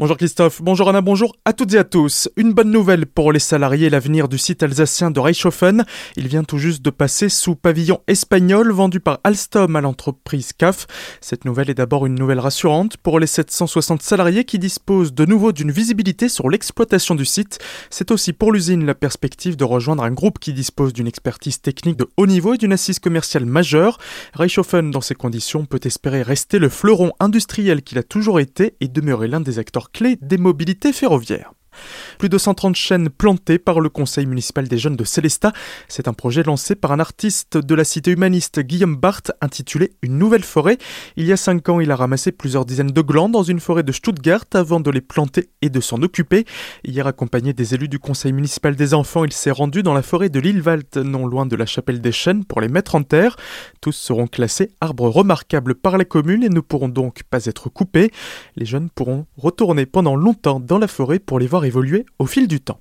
Bonjour Christophe, bonjour Anna, bonjour à toutes et à tous. Une bonne nouvelle pour les salariés, l'avenir du site alsacien de Reichshofen. Il vient tout juste de passer sous pavillon espagnol vendu par Alstom à l'entreprise CAF. Cette nouvelle est d'abord une nouvelle rassurante pour les 760 salariés qui disposent de nouveau d'une visibilité sur l'exploitation du site. C'est aussi pour l'usine la perspective de rejoindre un groupe qui dispose d'une expertise technique de haut niveau et d'une assise commerciale majeure. Reichshofen, dans ces conditions, peut espérer rester le fleuron industriel qu'il a toujours été et demeurer l'un des acteurs clé des mobilités ferroviaires. Plus de 130 chaînes plantées par le Conseil municipal des jeunes de Célestat. C'est un projet lancé par un artiste de la cité humaniste Guillaume Barthes intitulé Une nouvelle forêt. Il y a 5 ans, il a ramassé plusieurs dizaines de glands dans une forêt de Stuttgart avant de les planter et de s'en occuper. Hier, accompagné des élus du Conseil municipal des enfants, il s'est rendu dans la forêt de Lillewald, non loin de la chapelle des chênes, pour les mettre en terre. Tous seront classés arbres remarquables par la commune et ne pourront donc pas être coupés. Les jeunes pourront retourner pendant longtemps dans la forêt pour les voir évoluer au fil du temps.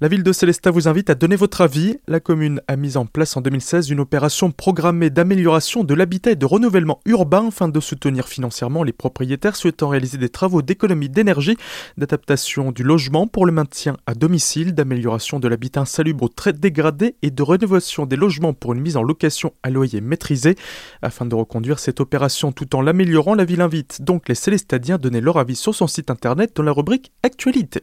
La ville de Célestat vous invite à donner votre avis. La commune a mis en place en 2016 une opération programmée d'amélioration de l'habitat et de renouvellement urbain afin de soutenir financièrement les propriétaires souhaitant réaliser des travaux d'économie d'énergie, d'adaptation du logement pour le maintien à domicile, d'amélioration de l'habitat insalubre très dégradé et de rénovation des logements pour une mise en location à loyer maîtrisé. Afin de reconduire cette opération tout en l'améliorant, la ville invite donc les Célestadiens à donner leur avis sur son site internet dans la rubrique Actualité.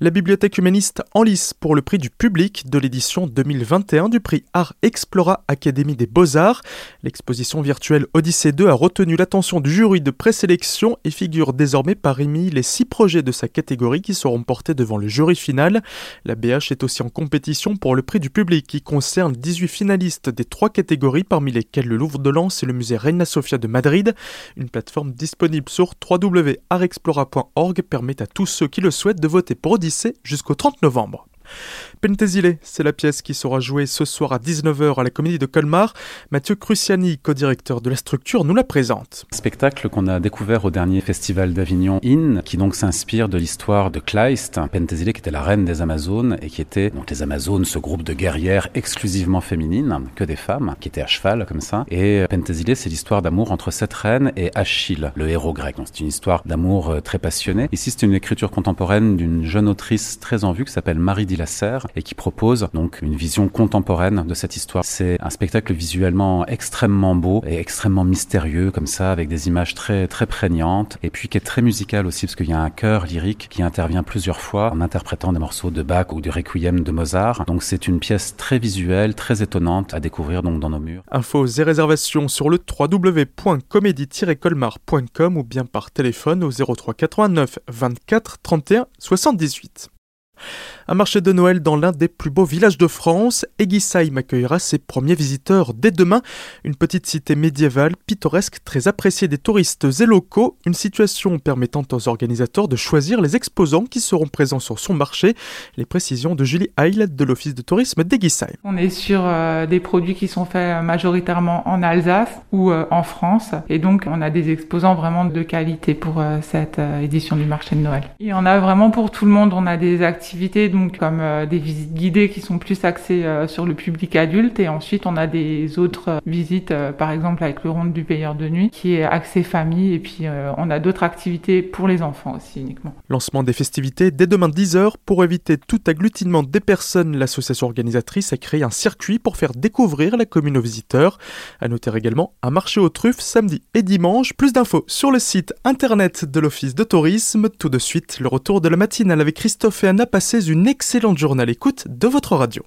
La bibliothèque humaniste en lice pour le prix du public de l'édition 2021 du prix Art Explora Académie des Beaux-Arts. L'exposition virtuelle Odyssée 2 a retenu l'attention du jury de présélection et figure désormais parmi les six projets de sa catégorie qui seront portés devant le jury final. La BH est aussi en compétition pour le prix du public qui concerne 18 finalistes des trois catégories parmi lesquelles le Louvre de Lens et le musée Reina Sofia de Madrid. Une plateforme disponible sur www.artexplora.org permet à tous ceux qui le souhaitent de voter pour Odyssée jusqu'au 30 novembre. Pentesile, c'est la pièce qui sera jouée ce soir à 19h à la Comédie de Colmar. Mathieu Cruciani, co-directeur de la structure, nous la présente. Spectacle qu'on a découvert au dernier festival d'Avignon IN, qui donc s'inspire de l'histoire de Kleist, Pentesile qui était la reine des Amazones et qui était, donc les Amazones, ce groupe de guerrières exclusivement féminines, que des femmes, qui étaient à cheval comme ça. Et Pentesile, c'est l'histoire d'amour entre cette reine et Achille, le héros grec. Donc c'est une histoire d'amour euh, très passionnée. Ici, c'est une écriture contemporaine d'une jeune autrice très en vue qui s'appelle Marie Et qui propose donc une vision contemporaine de cette histoire. C'est un spectacle visuellement extrêmement beau et extrêmement mystérieux comme ça avec des images très très prégnantes et puis qui est très musical aussi parce qu'il y a un chœur lyrique qui intervient plusieurs fois en interprétant des morceaux de Bach ou du Requiem de Mozart. Donc c'est une pièce très visuelle, très étonnante à découvrir donc dans nos murs. Infos et réservations sur le www.comédie-colmar.com ou bien par téléphone au 03 89 24 31 78. Un marché de Noël dans l'un des plus beaux villages de France, Eguisheim accueillera ses premiers visiteurs dès demain. Une petite cité médiévale, pittoresque, très appréciée des touristes et locaux, une situation permettant aux organisateurs de choisir les exposants qui seront présents sur son marché. Les précisions de Julie Heil de l'Office de tourisme d'Eguisheim. On est sur euh, des produits qui sont faits majoritairement en Alsace ou euh, en France et donc on a des exposants vraiment de qualité pour euh, cette édition du marché de Noël. Il y en a vraiment pour tout le monde, on a des activités comme euh, des visites guidées qui sont plus axées euh, sur le public adulte et ensuite on a des autres euh, visites par exemple avec le ronde du payeur de nuit qui est axé famille et puis on a d'autres activités pour les enfants aussi uniquement. Lancement des festivités dès demain 10h pour éviter tout agglutinement des personnes, l'association organisatrice a créé un circuit pour faire découvrir la commune aux visiteurs. À noter également un marché aux truffes samedi et dimanche. Plus d'infos sur le site internet de l'Office de tourisme. Tout de suite, le retour de la matinale avec Christophe et Anna passez une excellente journée à l'écoute de votre radio.